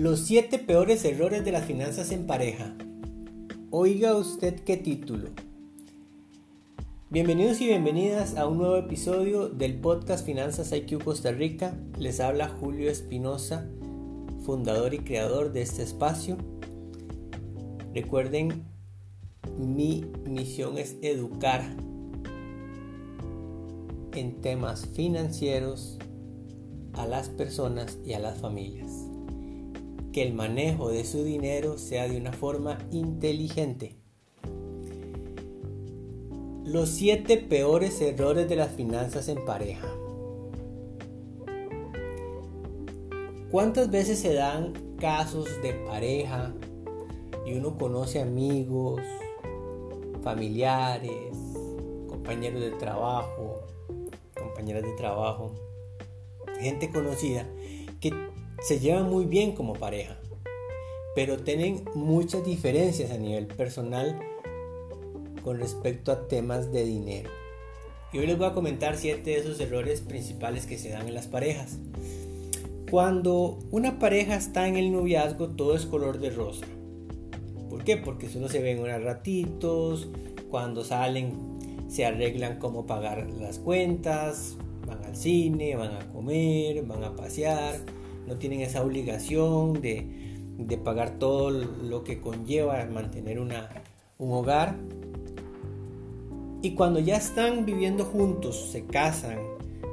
Los 7 peores errores de las finanzas en pareja. Oiga usted qué título. Bienvenidos y bienvenidas a un nuevo episodio del podcast Finanzas IQ Costa Rica. Les habla Julio Espinosa, fundador y creador de este espacio. Recuerden, mi misión es educar en temas financieros a las personas y a las familias. Que el manejo de su dinero sea de una forma inteligente. Los 7 peores errores de las finanzas en pareja. ¿Cuántas veces se dan casos de pareja y uno conoce amigos, familiares, compañeros de trabajo, compañeras de trabajo, gente conocida que se llevan muy bien como pareja, pero tienen muchas diferencias a nivel personal con respecto a temas de dinero. Y hoy les voy a comentar siete de esos errores principales que se dan en las parejas. Cuando una pareja está en el noviazgo, todo es color de rosa. ¿Por qué? Porque solo se ven unos ratitos, cuando salen se arreglan cómo pagar las cuentas, van al cine, van a comer, van a pasear, no tienen esa obligación de, pagar todo lo que conlleva mantener una, un hogar. Y cuando ya están viviendo juntos, se casan,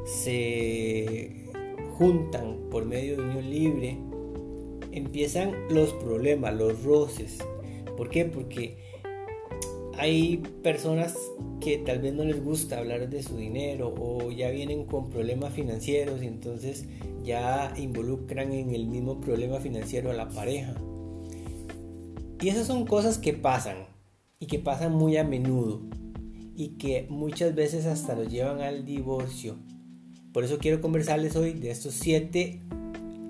se juntan por medio de unión libre, empiezan los problemas, los roces. ¿Por qué? Porque hay personas que tal vez no les gusta hablar de su dinero o ya vienen con problemas financieros y entonces ya involucran en el mismo problema financiero a la pareja. Y esas son cosas que pasan y que pasan muy a menudo y que muchas veces hasta lo llevan al divorcio. Por eso quiero conversarles hoy de estos siete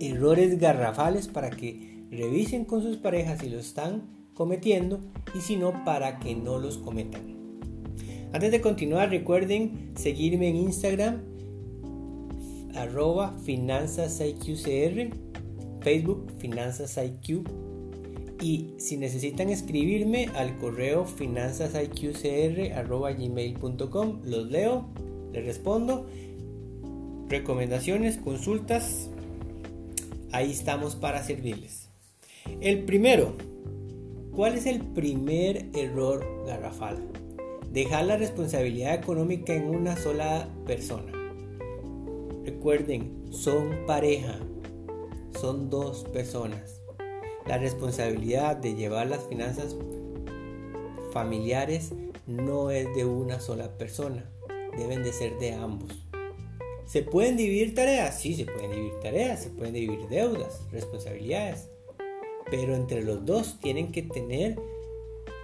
errores garrafales para que revisen con sus parejas si lo están cometiendo y si no para que no los cometan. Antes de continuar recuerden seguirme en Instagram arroba finanzasiqcr, Facebook finanzasiq y si necesitan escribirme al correo finanzasiqcr arroba gmail.com los leo, les respondo. Recomendaciones, consultas, ahí estamos para servirles. El primero, ¿Cuál es el primer error garrafal? Dejar la responsabilidad económica en una sola persona. Recuerden, son pareja, son dos personas. La responsabilidad de llevar las finanzas familiares no es de una sola persona, deben de ser de ambos. ¿Se pueden dividir tareas? Sí, se pueden dividir tareas, se pueden dividir deudas, responsabilidades pero entre los dos tienen que tener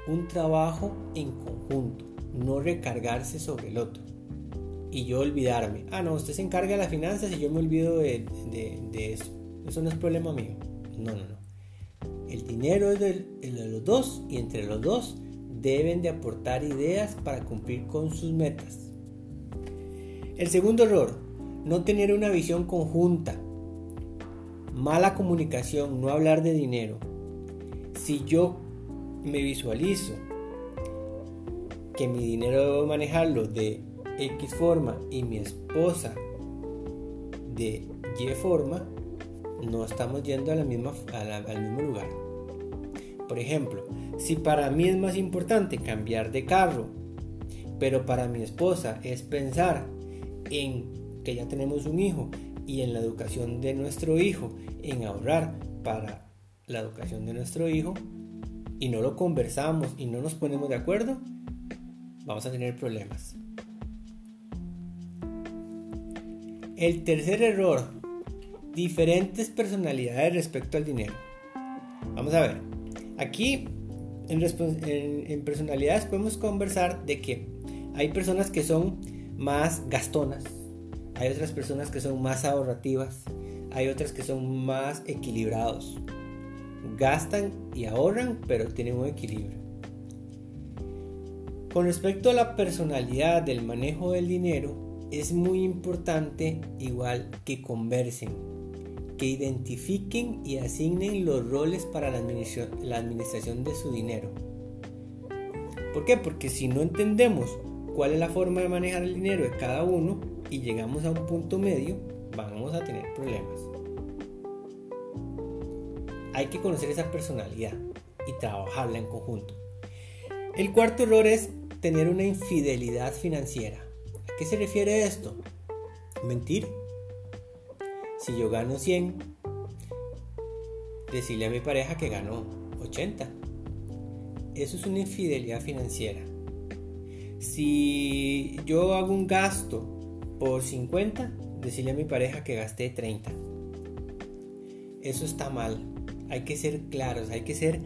un trabajo en conjunto, no recargarse sobre el otro. Y yo olvidarme, ah, no, usted se encarga de las finanzas y yo me olvido de, eso. Eso no es problema mío. No, no, no. El dinero es de, de los dos y entre los dos deben de aportar ideas para cumplir con sus metas. El segundo error, no tener una visión conjunta mala comunicación, no hablar de dinero. Si yo me visualizo que mi dinero debo manejarlo de X forma y mi esposa de Y forma, no estamos yendo a la misma, al mismo lugar. Por ejemplo, si para mí es más importante cambiar de carro, pero para mi esposa es pensar en que ya tenemos un hijo y en la educación de nuestro hijo, en ahorrar para la educación de nuestro hijo, y no lo conversamos y no nos ponemos de acuerdo, vamos a tener problemas. El tercer error, diferentes personalidades respecto al dinero. Vamos a ver, aquí en, personalidades podemos conversar de que hay personas que son más gastonas, hay otras personas que son más ahorrativas. Hay otras que son más equilibrados. Gastan y ahorran, pero tienen un equilibrio. Con respecto a la personalidad del manejo del dinero, es muy importante igual que conversen, que identifiquen y asignen los roles para la administración, de su dinero. ¿Por qué? Porque si no entendemos cuál es la forma de manejar el dinero de cada uno y llegamos a un punto medio, vamos a tener problemas. Hay que conocer esa personalidad y trabajarla en conjunto. El cuarto error es tener una infidelidad financiera. ¿A qué se refiere esto? Mentir si yo gano 100, decirle a mi pareja que gano 80. Eso es una infidelidad financiera. Si yo hago un gasto por 50, decirle a mi pareja que gasté 30. Eso está mal. Hay que ser claros, hay que ser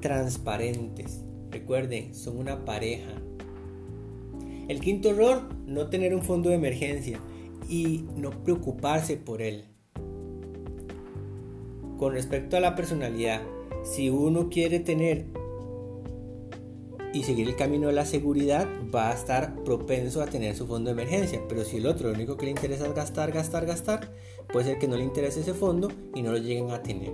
transparentes. Recuerden, son una pareja. El quinto error, no tener un fondo de emergencia y no preocuparse por él. Con respecto a la personalidad, si uno quiere tener y seguir el camino de la seguridad, va a estar propenso a tener su fondo de emergencia. Pero si el otro lo único que le interesa es gastar, gastar, gastar, puede ser que no le interese ese fondo y no lo lleguen a tener.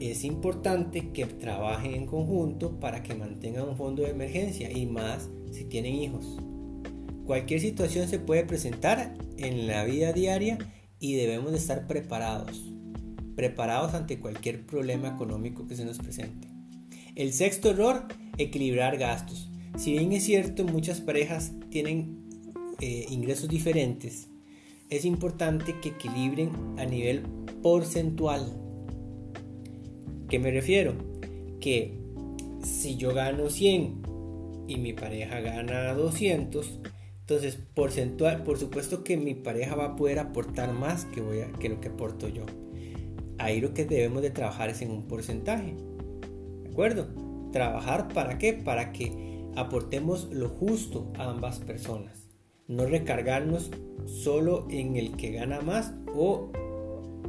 Es importante que trabajen en conjunto para que mantengan un fondo de emergencia y más si tienen hijos. Cualquier situación se puede presentar en la vida diaria y debemos de estar preparados preparados ante cualquier problema económico que se nos presente. El sexto error, equilibrar gastos. Si bien es cierto, muchas parejas tienen eh, ingresos diferentes, es importante que equilibren a nivel porcentual. ¿Qué me refiero? Que si yo gano 100 y mi pareja gana 200, entonces porcentual, por supuesto que mi pareja va a poder aportar más que, voy que lo que aporto yo ahí lo que debemos de trabajar es en un porcentaje. ¿De acuerdo? Trabajar para qué? Para que aportemos lo justo a ambas personas. No recargarnos solo en el que gana más o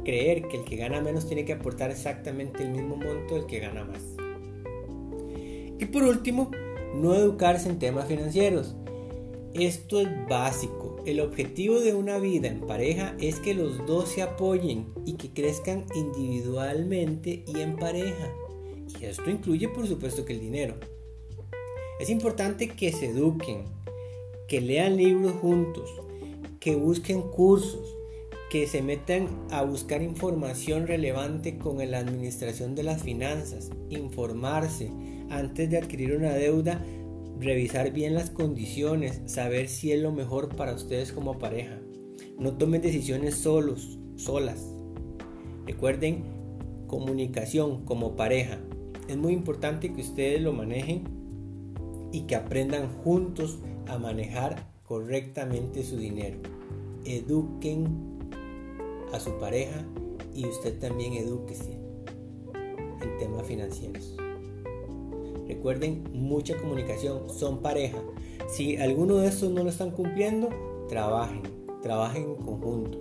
creer que el que gana menos tiene que aportar exactamente el mismo monto del que gana más. Y por último, no educarse en temas financieros. Esto es básico el objetivo de una vida en pareja es que los dos se apoyen y que crezcan individualmente y en pareja. Esto incluye por supuesto que el dinero. Es importante que se eduquen, que lean libros juntos, que busquen cursos, que se metan a buscar información relevante con la administración de las finanzas, informarse antes de adquirir una deuda revisar bien las condiciones, saber si es lo mejor para ustedes como pareja. No tomen decisiones solos, solas. Recuerden, comunicación como pareja. Es muy importante que ustedes lo manejen y que aprendan juntos a manejar correctamente su dinero. Eduquen a su pareja y usted también edúquese en temas financieros. Recuerden, mucha comunicación, son pareja. Si alguno de estos no lo están cumpliendo, trabajen, trabajen en conjunto.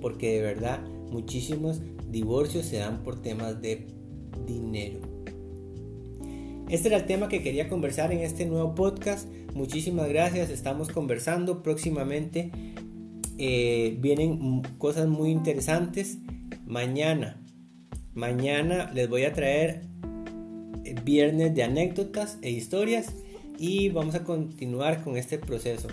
Porque de verdad, muchísimos divorcios se dan por temas de dinero. Este era el tema que quería conversar en este nuevo podcast. Muchísimas gracias, estamos conversando próximamente. Eh, vienen cosas muy interesantes. Mañana, mañana les voy a traer viernes de anécdotas e historias y vamos a continuar con este proceso.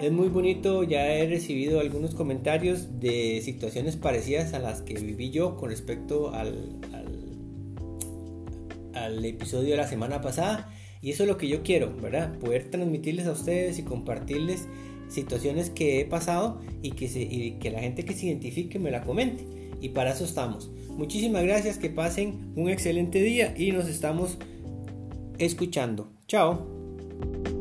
Es muy bonito, ya he recibido algunos comentarios de situaciones parecidas a las que viví yo con respecto al, al, episodio de la semana pasada. Y eso es lo que yo quiero, ¿verdad? Poder transmitirles a ustedes y compartirles situaciones que he pasado y que, y que la gente que se identifique me la comente. Y para eso estamos. Muchísimas gracias, que pasen un excelente día y nos estamos escuchando. Chao.